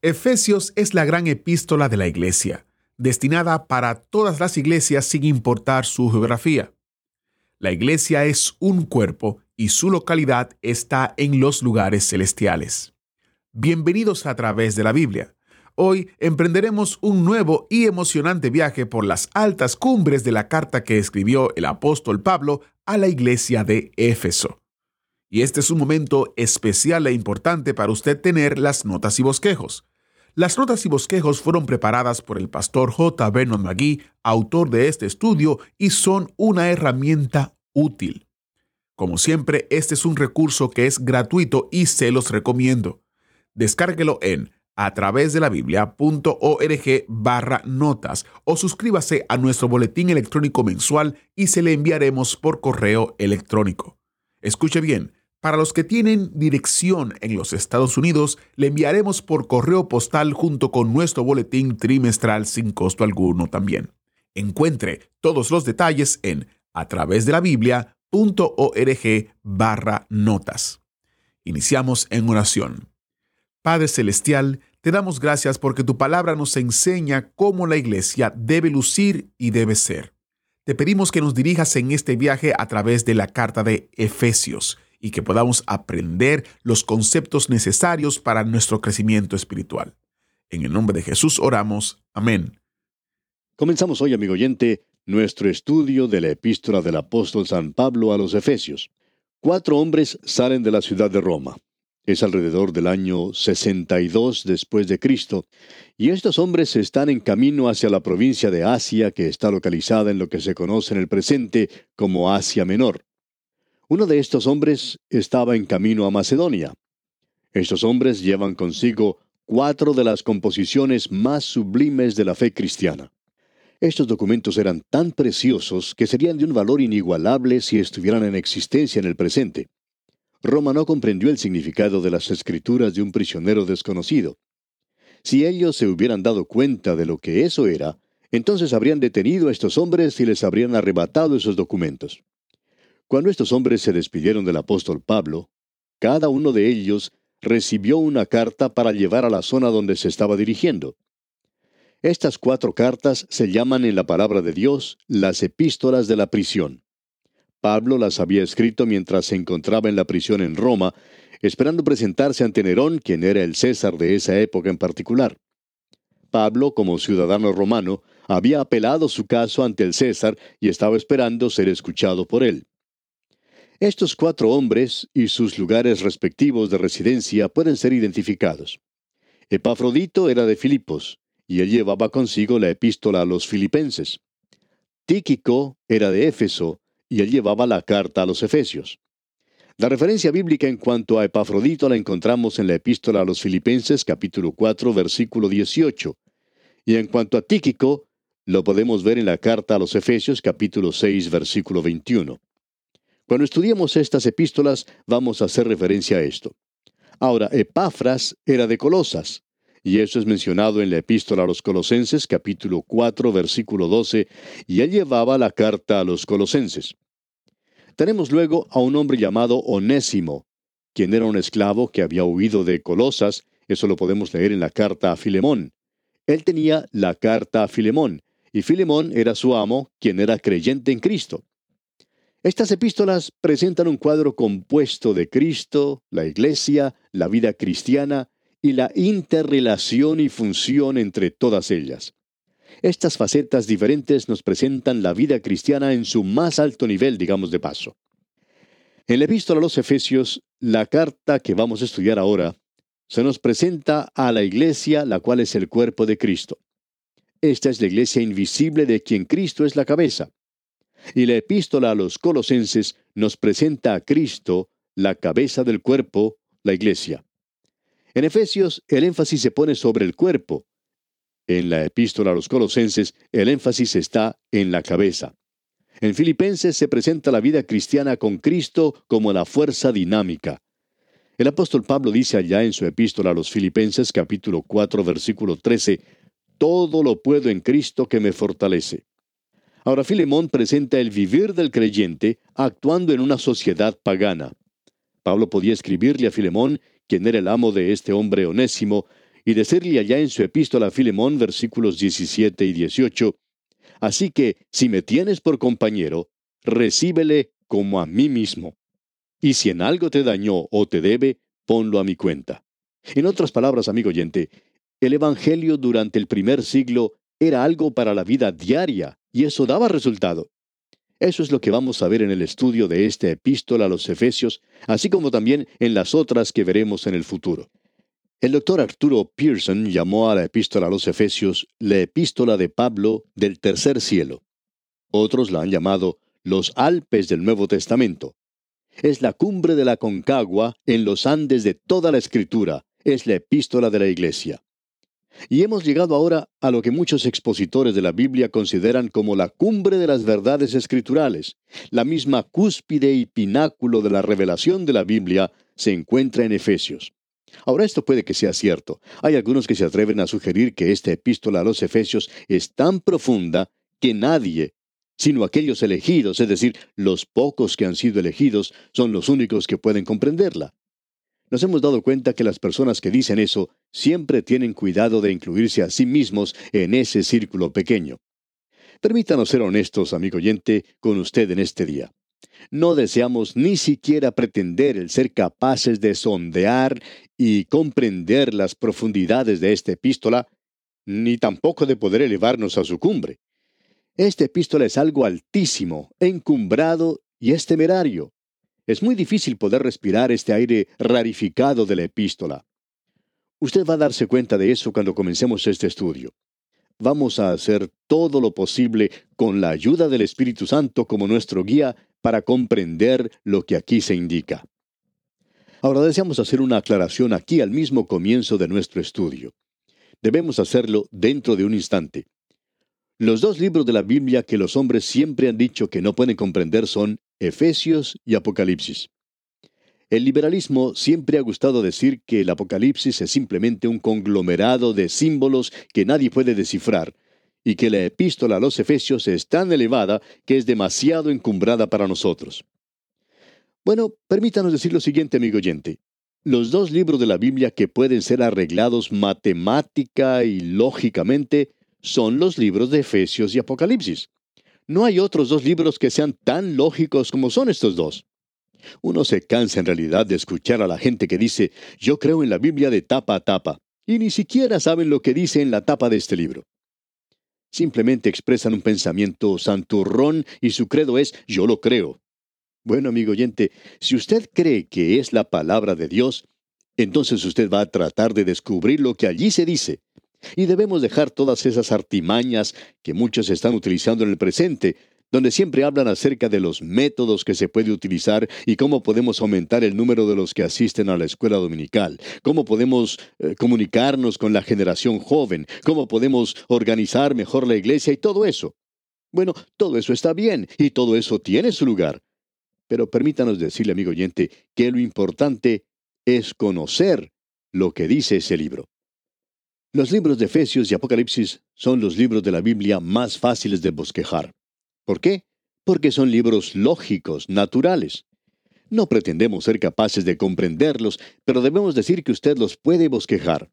Efesios es la gran epístola de la iglesia, destinada para todas las iglesias sin importar su geografía. La iglesia es un cuerpo y su localidad está en los lugares celestiales. Bienvenidos a través de la Biblia. Hoy emprenderemos un nuevo y emocionante viaje por las altas cumbres de la carta que escribió el apóstol Pablo a la iglesia de Éfeso. Y este es un momento especial e importante para usted tener las notas y bosquejos. Las notas y bosquejos fueron preparadas por el pastor J. Vernon McGee, autor de este estudio, y son una herramienta útil. Como siempre, este es un recurso que es gratuito y se los recomiendo. Descárguelo en a través de la biblia.org barra notas o suscríbase a nuestro boletín electrónico mensual y se le enviaremos por correo electrónico. Escuche bien, para los que tienen dirección en los Estados Unidos, le enviaremos por correo postal junto con nuestro boletín trimestral sin costo alguno también. Encuentre todos los detalles en a través de la biblia.org barra notas. Iniciamos en oración. Padre Celestial, te damos gracias porque tu palabra nos enseña cómo la iglesia debe lucir y debe ser. Te pedimos que nos dirijas en este viaje a través de la carta de Efesios y que podamos aprender los conceptos necesarios para nuestro crecimiento espiritual. En el nombre de Jesús oramos. Amén. Comenzamos hoy, amigo oyente, nuestro estudio de la epístola del apóstol San Pablo a los Efesios. Cuatro hombres salen de la ciudad de Roma. Es alrededor del año 62 después de Cristo, y estos hombres están en camino hacia la provincia de Asia que está localizada en lo que se conoce en el presente como Asia Menor. Uno de estos hombres estaba en camino a Macedonia. Estos hombres llevan consigo cuatro de las composiciones más sublimes de la fe cristiana. Estos documentos eran tan preciosos que serían de un valor inigualable si estuvieran en existencia en el presente. Roma no comprendió el significado de las escrituras de un prisionero desconocido. Si ellos se hubieran dado cuenta de lo que eso era, entonces habrían detenido a estos hombres y les habrían arrebatado esos documentos. Cuando estos hombres se despidieron del apóstol Pablo, cada uno de ellos recibió una carta para llevar a la zona donde se estaba dirigiendo. Estas cuatro cartas se llaman en la palabra de Dios las epístolas de la prisión. Pablo las había escrito mientras se encontraba en la prisión en Roma, esperando presentarse ante Nerón, quien era el César de esa época en particular. Pablo, como ciudadano romano, había apelado su caso ante el César y estaba esperando ser escuchado por él. Estos cuatro hombres y sus lugares respectivos de residencia pueden ser identificados. Epafrodito era de Filipos, y él llevaba consigo la epístola a los filipenses. Tíquico era de Éfeso, y él llevaba la carta a los efesios. La referencia bíblica en cuanto a Epafrodito la encontramos en la epístola a los filipenses capítulo 4 versículo 18, y en cuanto a Tíquico, lo podemos ver en la carta a los efesios capítulo 6 versículo 21. Cuando estudiemos estas epístolas vamos a hacer referencia a esto. Ahora, Epafras era de Colosas, y eso es mencionado en la epístola a los Colosenses capítulo 4 versículo 12, y él llevaba la carta a los Colosenses. Tenemos luego a un hombre llamado Onésimo, quien era un esclavo que había huido de Colosas, eso lo podemos leer en la carta a Filemón. Él tenía la carta a Filemón, y Filemón era su amo, quien era creyente en Cristo. Estas epístolas presentan un cuadro compuesto de Cristo, la Iglesia, la vida cristiana y la interrelación y función entre todas ellas. Estas facetas diferentes nos presentan la vida cristiana en su más alto nivel, digamos de paso. En la epístola a los Efesios, la carta que vamos a estudiar ahora, se nos presenta a la iglesia, la cual es el cuerpo de Cristo. Esta es la iglesia invisible de quien Cristo es la cabeza. Y la epístola a los colosenses nos presenta a Cristo, la cabeza del cuerpo, la iglesia. En Efesios el énfasis se pone sobre el cuerpo. En la epístola a los colosenses el énfasis está en la cabeza. En Filipenses se presenta la vida cristiana con Cristo como la fuerza dinámica. El apóstol Pablo dice allá en su epístola a los Filipenses capítulo 4 versículo 13, Todo lo puedo en Cristo que me fortalece. Ahora Filemón presenta el vivir del creyente actuando en una sociedad pagana. Pablo podía escribirle a Filemón, quien era el amo de este hombre onésimo, y decirle allá en su epístola a Filemón versículos 17 y 18, Así que, si me tienes por compañero, recíbele como a mí mismo y si en algo te dañó o te debe, ponlo a mi cuenta. En otras palabras, amigo oyente, el Evangelio durante el primer siglo era algo para la vida diaria, y eso daba resultado. Eso es lo que vamos a ver en el estudio de esta epístola a los Efesios, así como también en las otras que veremos en el futuro. El doctor Arturo Pearson llamó a la epístola a los Efesios la epístola de Pablo del tercer cielo. Otros la han llamado los Alpes del Nuevo Testamento es la cumbre de la Concagua en los Andes de toda la Escritura, es la epístola de la Iglesia. Y hemos llegado ahora a lo que muchos expositores de la Biblia consideran como la cumbre de las verdades escriturales. La misma cúspide y pináculo de la revelación de la Biblia se encuentra en Efesios. Ahora esto puede que sea cierto. Hay algunos que se atreven a sugerir que esta epístola a los Efesios es tan profunda que nadie, sino aquellos elegidos, es decir, los pocos que han sido elegidos, son los únicos que pueden comprenderla. Nos hemos dado cuenta que las personas que dicen eso siempre tienen cuidado de incluirse a sí mismos en ese círculo pequeño. Permítanos ser honestos, amigo oyente, con usted en este día. No deseamos ni siquiera pretender el ser capaces de sondear y comprender las profundidades de esta epístola, ni tampoco de poder elevarnos a su cumbre. Este epístola es algo altísimo, encumbrado y es temerario. Es muy difícil poder respirar este aire rarificado de la epístola. Usted va a darse cuenta de eso cuando comencemos este estudio. Vamos a hacer todo lo posible con la ayuda del Espíritu Santo como nuestro guía para comprender lo que aquí se indica. Ahora deseamos hacer una aclaración aquí al mismo comienzo de nuestro estudio. Debemos hacerlo dentro de un instante. Los dos libros de la Biblia que los hombres siempre han dicho que no pueden comprender son Efesios y Apocalipsis. El liberalismo siempre ha gustado decir que el Apocalipsis es simplemente un conglomerado de símbolos que nadie puede descifrar, y que la epístola a los Efesios es tan elevada que es demasiado encumbrada para nosotros. Bueno, permítanos decir lo siguiente, amigo oyente. Los dos libros de la Biblia que pueden ser arreglados matemática y lógicamente son los libros de Efesios y Apocalipsis. No hay otros dos libros que sean tan lógicos como son estos dos. Uno se cansa en realidad de escuchar a la gente que dice, yo creo en la Biblia de tapa a tapa, y ni siquiera saben lo que dice en la tapa de este libro. Simplemente expresan un pensamiento santurrón y su credo es, yo lo creo. Bueno, amigo oyente, si usted cree que es la palabra de Dios, entonces usted va a tratar de descubrir lo que allí se dice. Y debemos dejar todas esas artimañas que muchos están utilizando en el presente, donde siempre hablan acerca de los métodos que se puede utilizar y cómo podemos aumentar el número de los que asisten a la escuela dominical, cómo podemos eh, comunicarnos con la generación joven, cómo podemos organizar mejor la iglesia y todo eso. Bueno, todo eso está bien y todo eso tiene su lugar. Pero permítanos decirle, amigo oyente, que lo importante es conocer lo que dice ese libro. Los libros de Efesios y Apocalipsis son los libros de la Biblia más fáciles de bosquejar. ¿Por qué? Porque son libros lógicos, naturales. No pretendemos ser capaces de comprenderlos, pero debemos decir que usted los puede bosquejar.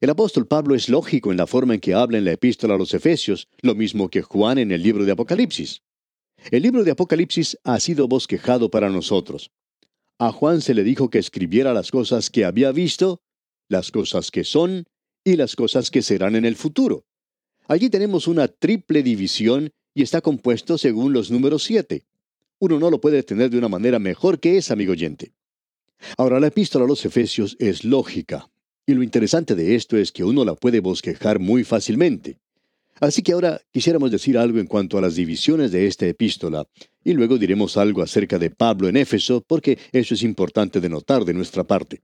El apóstol Pablo es lógico en la forma en que habla en la epístola a los Efesios, lo mismo que Juan en el libro de Apocalipsis. El libro de Apocalipsis ha sido bosquejado para nosotros. A Juan se le dijo que escribiera las cosas que había visto, las cosas que son y las cosas que serán en el futuro. Allí tenemos una triple división y está compuesto según los números siete. Uno no lo puede tener de una manera mejor que esa, amigo oyente. Ahora, la epístola a los Efesios es lógica, y lo interesante de esto es que uno la puede bosquejar muy fácilmente. Así que ahora quisiéramos decir algo en cuanto a las divisiones de esta epístola, y luego diremos algo acerca de Pablo en Éfeso, porque eso es importante de notar de nuestra parte.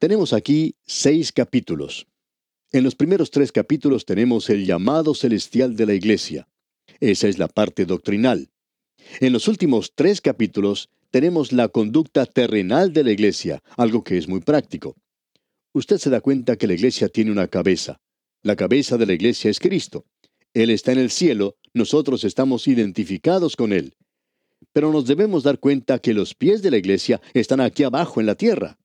Tenemos aquí seis capítulos. En los primeros tres capítulos tenemos el llamado celestial de la iglesia. Esa es la parte doctrinal. En los últimos tres capítulos tenemos la conducta terrenal de la iglesia, algo que es muy práctico. Usted se da cuenta que la iglesia tiene una cabeza. La cabeza de la iglesia es Cristo. Él está en el cielo, nosotros estamos identificados con Él. Pero nos debemos dar cuenta que los pies de la iglesia están aquí abajo en la tierra.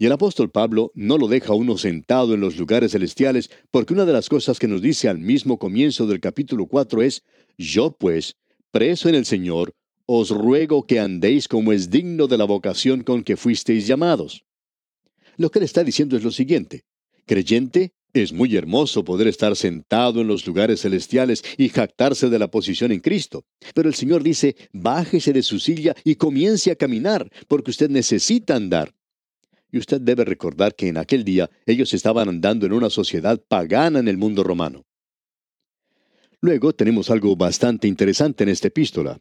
Y el apóstol Pablo no lo deja uno sentado en los lugares celestiales, porque una de las cosas que nos dice al mismo comienzo del capítulo 4 es, Yo pues, preso en el Señor, os ruego que andéis como es digno de la vocación con que fuisteis llamados. Lo que le está diciendo es lo siguiente. Creyente, es muy hermoso poder estar sentado en los lugares celestiales y jactarse de la posición en Cristo. Pero el Señor dice, bájese de su silla y comience a caminar, porque usted necesita andar. Y usted debe recordar que en aquel día ellos estaban andando en una sociedad pagana en el mundo romano. Luego tenemos algo bastante interesante en esta epístola.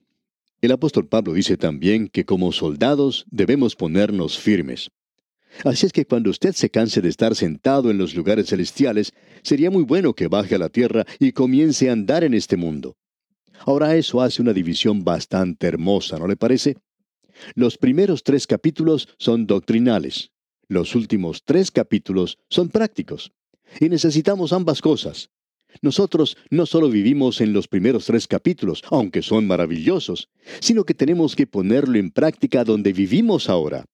El apóstol Pablo dice también que como soldados debemos ponernos firmes. Así es que cuando usted se canse de estar sentado en los lugares celestiales, sería muy bueno que baje a la tierra y comience a andar en este mundo. Ahora eso hace una división bastante hermosa, ¿no le parece? Los primeros tres capítulos son doctrinales. Los últimos tres capítulos son prácticos. Y necesitamos ambas cosas. Nosotros no solo vivimos en los primeros tres capítulos, aunque son maravillosos, sino que tenemos que ponerlo en práctica donde vivimos ahora.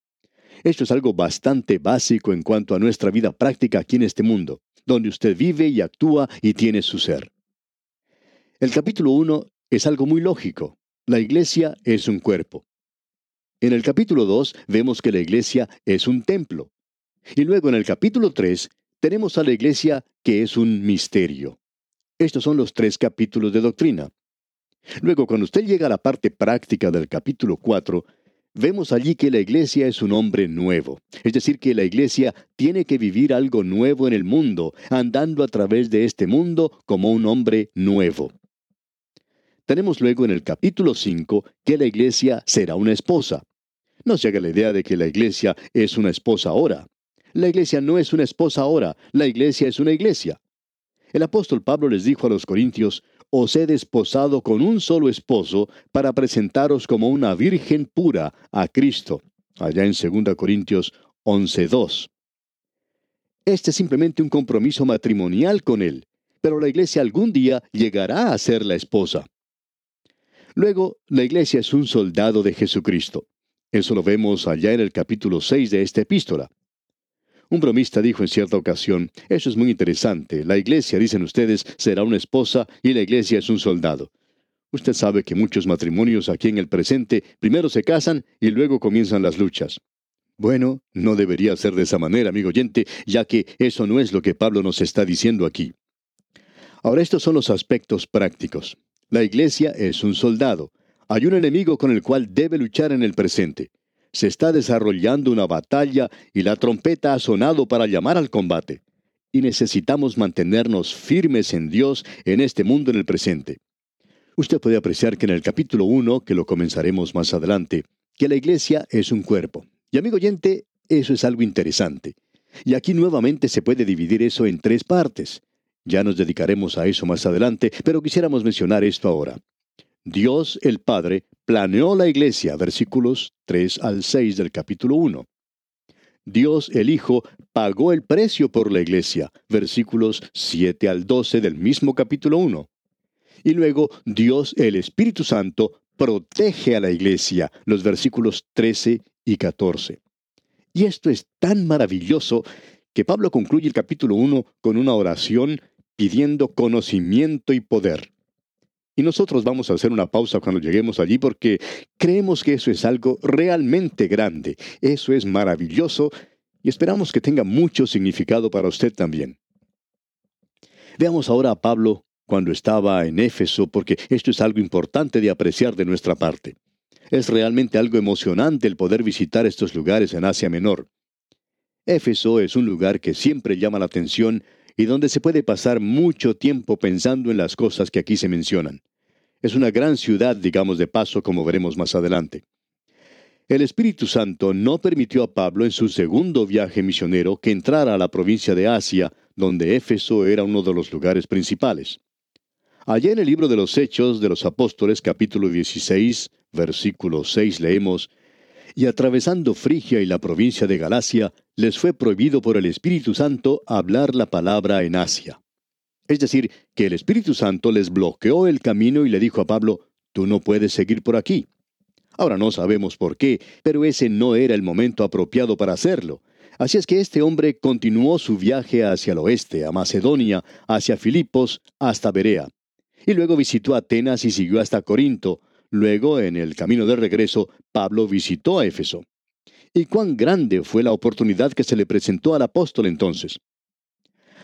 Esto es algo bastante básico en cuanto a nuestra vida práctica aquí en este mundo, donde usted vive y actúa y tiene su ser. El capítulo 1 es algo muy lógico. La iglesia es un cuerpo. En el capítulo 2 vemos que la iglesia es un templo. Y luego en el capítulo 3 tenemos a la iglesia que es un misterio. Estos son los tres capítulos de doctrina. Luego, cuando usted llega a la parte práctica del capítulo 4, vemos allí que la iglesia es un hombre nuevo. Es decir, que la iglesia tiene que vivir algo nuevo en el mundo, andando a través de este mundo como un hombre nuevo. Tenemos luego en el capítulo 5 que la iglesia será una esposa. No se haga la idea de que la iglesia es una esposa ahora. La iglesia no es una esposa ahora, la iglesia es una iglesia. El apóstol Pablo les dijo a los corintios, os he desposado con un solo esposo para presentaros como una virgen pura a Cristo, allá en 2 Corintios 11.2. Este es simplemente un compromiso matrimonial con él, pero la iglesia algún día llegará a ser la esposa. Luego, la iglesia es un soldado de Jesucristo. Eso lo vemos allá en el capítulo 6 de esta epístola. Un bromista dijo en cierta ocasión, eso es muy interesante, la iglesia, dicen ustedes, será una esposa y la iglesia es un soldado. Usted sabe que muchos matrimonios aquí en el presente primero se casan y luego comienzan las luchas. Bueno, no debería ser de esa manera, amigo oyente, ya que eso no es lo que Pablo nos está diciendo aquí. Ahora estos son los aspectos prácticos. La iglesia es un soldado. Hay un enemigo con el cual debe luchar en el presente se está desarrollando una batalla y la trompeta ha sonado para llamar al combate. Y necesitamos mantenernos firmes en Dios en este mundo en el presente. Usted puede apreciar que en el capítulo 1, que lo comenzaremos más adelante, que la iglesia es un cuerpo. Y amigo oyente, eso es algo interesante. Y aquí nuevamente se puede dividir eso en tres partes. Ya nos dedicaremos a eso más adelante, pero quisiéramos mencionar esto ahora. Dios el Padre planeó la iglesia, versículos 3 al 6 del capítulo 1. Dios el Hijo pagó el precio por la iglesia, versículos 7 al 12 del mismo capítulo 1. Y luego Dios el Espíritu Santo protege a la iglesia, los versículos 13 y 14. Y esto es tan maravilloso que Pablo concluye el capítulo 1 con una oración pidiendo conocimiento y poder. Y nosotros vamos a hacer una pausa cuando lleguemos allí porque creemos que eso es algo realmente grande, eso es maravilloso y esperamos que tenga mucho significado para usted también. Veamos ahora a Pablo cuando estaba en Éfeso porque esto es algo importante de apreciar de nuestra parte. Es realmente algo emocionante el poder visitar estos lugares en Asia Menor. Éfeso es un lugar que siempre llama la atención y donde se puede pasar mucho tiempo pensando en las cosas que aquí se mencionan. Es una gran ciudad, digamos de paso, como veremos más adelante. El Espíritu Santo no permitió a Pablo en su segundo viaje misionero que entrara a la provincia de Asia, donde Éfeso era uno de los lugares principales. Allá en el libro de los Hechos de los Apóstoles capítulo 16, versículo 6 leemos, Y atravesando Frigia y la provincia de Galacia, les fue prohibido por el Espíritu Santo hablar la palabra en Asia. Es decir, que el Espíritu Santo les bloqueó el camino y le dijo a Pablo, Tú no puedes seguir por aquí. Ahora no sabemos por qué, pero ese no era el momento apropiado para hacerlo. Así es que este hombre continuó su viaje hacia el oeste, a Macedonia, hacia Filipos, hasta Berea. Y luego visitó Atenas y siguió hasta Corinto. Luego, en el camino de regreso, Pablo visitó a Éfeso. ¿Y cuán grande fue la oportunidad que se le presentó al apóstol entonces?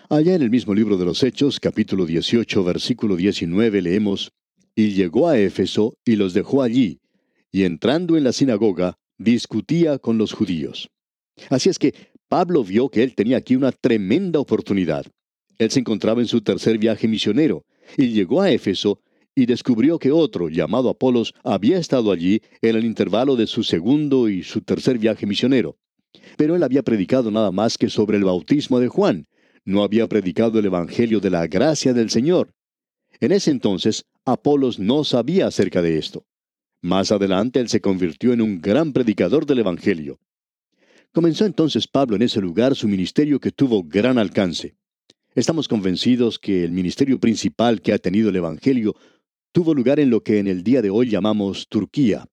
Allá en el mismo libro de los Hechos, capítulo 18, versículo 19, leemos, Y llegó a Éfeso y los dejó allí, y entrando en la sinagoga, discutía con los judíos. Así es que Pablo vio que él tenía aquí una tremenda oportunidad. Él se encontraba en su tercer viaje misionero, y llegó a Éfeso y descubrió que otro, llamado Apolos, había estado allí en el intervalo de su segundo y su tercer viaje misionero. Pero él había predicado nada más que sobre el bautismo de Juan, no había predicado el Evangelio de la gracia del Señor. En ese entonces, Apolos no sabía acerca de esto. Más adelante él se convirtió en un gran predicador del Evangelio. Comenzó entonces Pablo en ese lugar su ministerio que tuvo gran alcance. Estamos convencidos que el ministerio principal que ha tenido el Evangelio tuvo lugar en lo que en el día de hoy llamamos Turquía.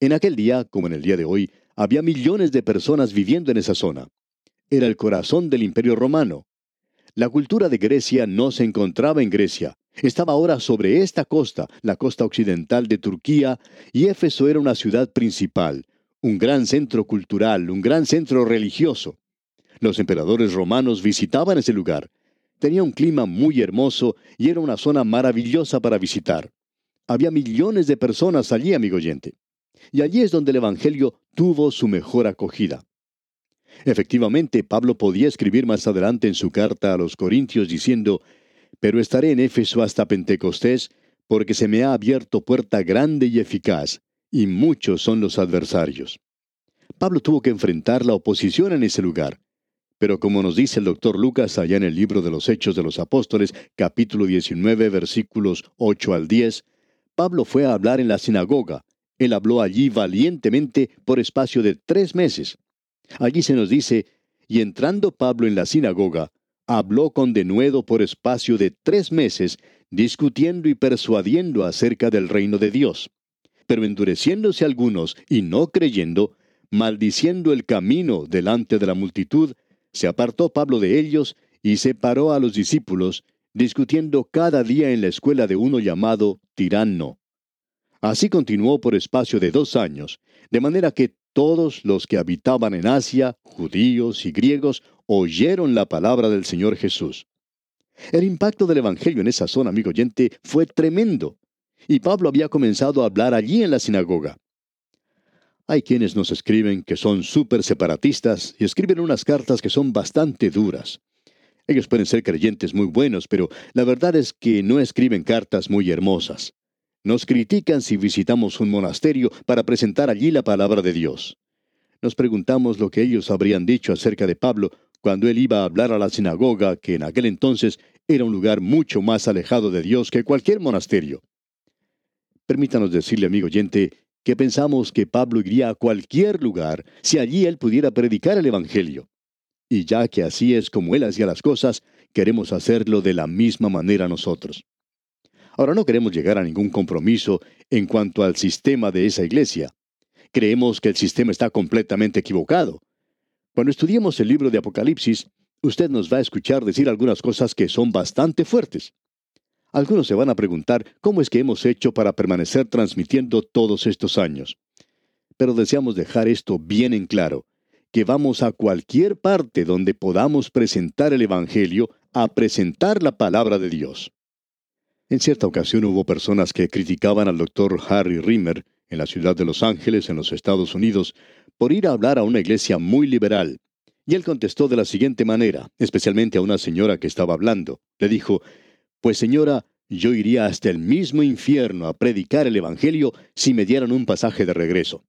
En aquel día, como en el día de hoy, había millones de personas viviendo en esa zona. Era el corazón del imperio romano. La cultura de Grecia no se encontraba en Grecia, estaba ahora sobre esta costa, la costa occidental de Turquía, y Éfeso era una ciudad principal, un gran centro cultural, un gran centro religioso. Los emperadores romanos visitaban ese lugar. Tenía un clima muy hermoso y era una zona maravillosa para visitar. Había millones de personas allí, amigo oyente. Y allí es donde el Evangelio tuvo su mejor acogida. Efectivamente, Pablo podía escribir más adelante en su carta a los Corintios diciendo, pero estaré en Éfeso hasta Pentecostés, porque se me ha abierto puerta grande y eficaz, y muchos son los adversarios. Pablo tuvo que enfrentar la oposición en ese lugar. Pero como nos dice el doctor Lucas allá en el libro de los Hechos de los Apóstoles, capítulo 19, versículos 8 al 10, Pablo fue a hablar en la sinagoga. Él habló allí valientemente por espacio de tres meses. Allí se nos dice, y entrando Pablo en la sinagoga, habló con denuedo por espacio de tres meses, discutiendo y persuadiendo acerca del reino de Dios. Pero endureciéndose algunos y no creyendo, maldiciendo el camino delante de la multitud, se apartó Pablo de ellos y separó a los discípulos, discutiendo cada día en la escuela de uno llamado Tirano. Así continuó por espacio de dos años, de manera que todos los que habitaban en Asia, judíos y griegos, oyeron la palabra del Señor Jesús. El impacto del Evangelio en esa zona, amigo oyente, fue tremendo. Y Pablo había comenzado a hablar allí en la sinagoga. Hay quienes nos escriben que son súper separatistas y escriben unas cartas que son bastante duras. Ellos pueden ser creyentes muy buenos, pero la verdad es que no escriben cartas muy hermosas. Nos critican si visitamos un monasterio para presentar allí la palabra de Dios. Nos preguntamos lo que ellos habrían dicho acerca de Pablo cuando él iba a hablar a la sinagoga, que en aquel entonces era un lugar mucho más alejado de Dios que cualquier monasterio. Permítanos decirle, amigo oyente, que pensamos que Pablo iría a cualquier lugar si allí él pudiera predicar el Evangelio. Y ya que así es como él hacía las cosas, queremos hacerlo de la misma manera nosotros. Ahora no queremos llegar a ningún compromiso en cuanto al sistema de esa iglesia. Creemos que el sistema está completamente equivocado. Cuando estudiemos el libro de Apocalipsis, usted nos va a escuchar decir algunas cosas que son bastante fuertes. Algunos se van a preguntar cómo es que hemos hecho para permanecer transmitiendo todos estos años. Pero deseamos dejar esto bien en claro, que vamos a cualquier parte donde podamos presentar el Evangelio a presentar la palabra de Dios. En cierta ocasión hubo personas que criticaban al doctor Harry Rimmer en la ciudad de Los Ángeles, en los Estados Unidos, por ir a hablar a una iglesia muy liberal. Y él contestó de la siguiente manera, especialmente a una señora que estaba hablando. Le dijo, Pues señora, yo iría hasta el mismo infierno a predicar el Evangelio si me dieran un pasaje de regreso.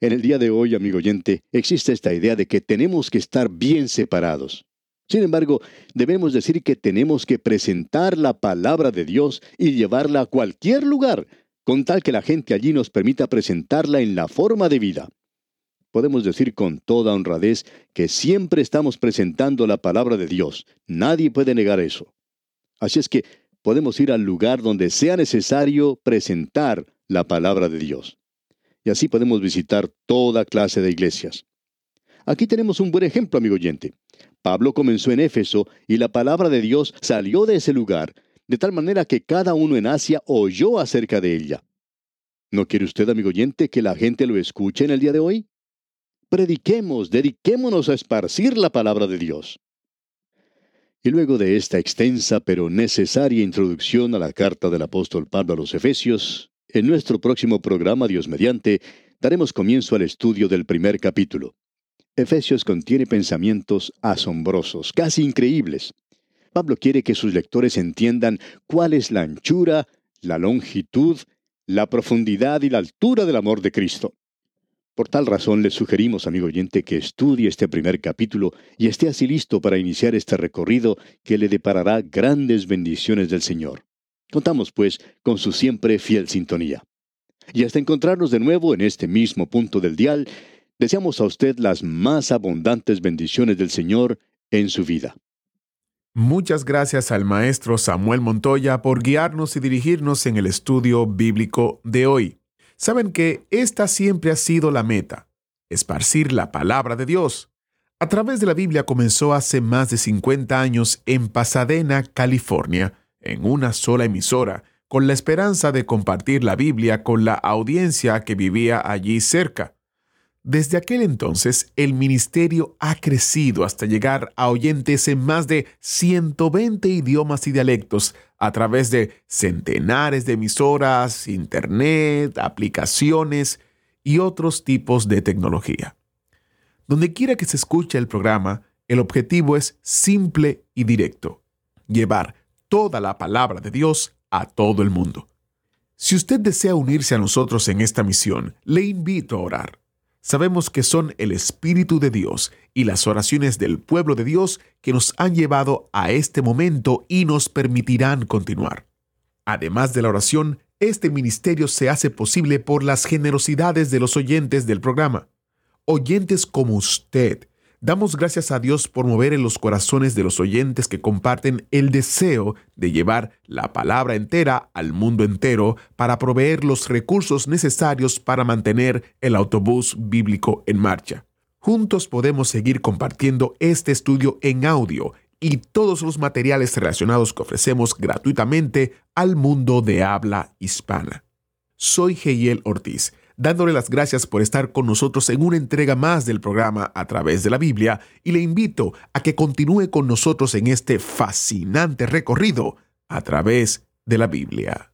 En el día de hoy, amigo oyente, existe esta idea de que tenemos que estar bien separados. Sin embargo, debemos decir que tenemos que presentar la palabra de Dios y llevarla a cualquier lugar, con tal que la gente allí nos permita presentarla en la forma de vida. Podemos decir con toda honradez que siempre estamos presentando la palabra de Dios. Nadie puede negar eso. Así es que podemos ir al lugar donde sea necesario presentar la palabra de Dios. Y así podemos visitar toda clase de iglesias. Aquí tenemos un buen ejemplo, amigo oyente. Pablo comenzó en Éfeso y la palabra de Dios salió de ese lugar, de tal manera que cada uno en Asia oyó acerca de ella. ¿No quiere usted, amigo oyente, que la gente lo escuche en el día de hoy? Prediquemos, dediquémonos a esparcir la palabra de Dios. Y luego de esta extensa pero necesaria introducción a la carta del apóstol Pablo a los Efesios, en nuestro próximo programa Dios mediante, daremos comienzo al estudio del primer capítulo. Efesios contiene pensamientos asombrosos, casi increíbles. Pablo quiere que sus lectores entiendan cuál es la anchura, la longitud, la profundidad y la altura del amor de Cristo. Por tal razón le sugerimos, amigo oyente, que estudie este primer capítulo y esté así listo para iniciar este recorrido que le deparará grandes bendiciones del Señor. Contamos, pues, con su siempre fiel sintonía. Y hasta encontrarnos de nuevo en este mismo punto del dial, Deseamos a usted las más abundantes bendiciones del Señor en su vida. Muchas gracias al maestro Samuel Montoya por guiarnos y dirigirnos en el estudio bíblico de hoy. Saben que esta siempre ha sido la meta, esparcir la palabra de Dios. A través de la Biblia comenzó hace más de 50 años en Pasadena, California, en una sola emisora, con la esperanza de compartir la Biblia con la audiencia que vivía allí cerca. Desde aquel entonces, el ministerio ha crecido hasta llegar a oyentes en más de 120 idiomas y dialectos a través de centenares de emisoras, internet, aplicaciones y otros tipos de tecnología. Donde quiera que se escuche el programa, el objetivo es simple y directo, llevar toda la palabra de Dios a todo el mundo. Si usted desea unirse a nosotros en esta misión, le invito a orar sabemos que son el Espíritu de Dios y las oraciones del pueblo de Dios que nos han llevado a este momento y nos permitirán continuar. Además de la oración, este ministerio se hace posible por las generosidades de los oyentes del programa. Oyentes como usted Damos gracias a Dios por mover en los corazones de los oyentes que comparten el deseo de llevar la palabra entera al mundo entero para proveer los recursos necesarios para mantener el autobús bíblico en marcha. Juntos podemos seguir compartiendo este estudio en audio y todos los materiales relacionados que ofrecemos gratuitamente al mundo de habla hispana. Soy Geiel Ortiz dándole las gracias por estar con nosotros en una entrega más del programa a través de la Biblia y le invito a que continúe con nosotros en este fascinante recorrido a través de la Biblia.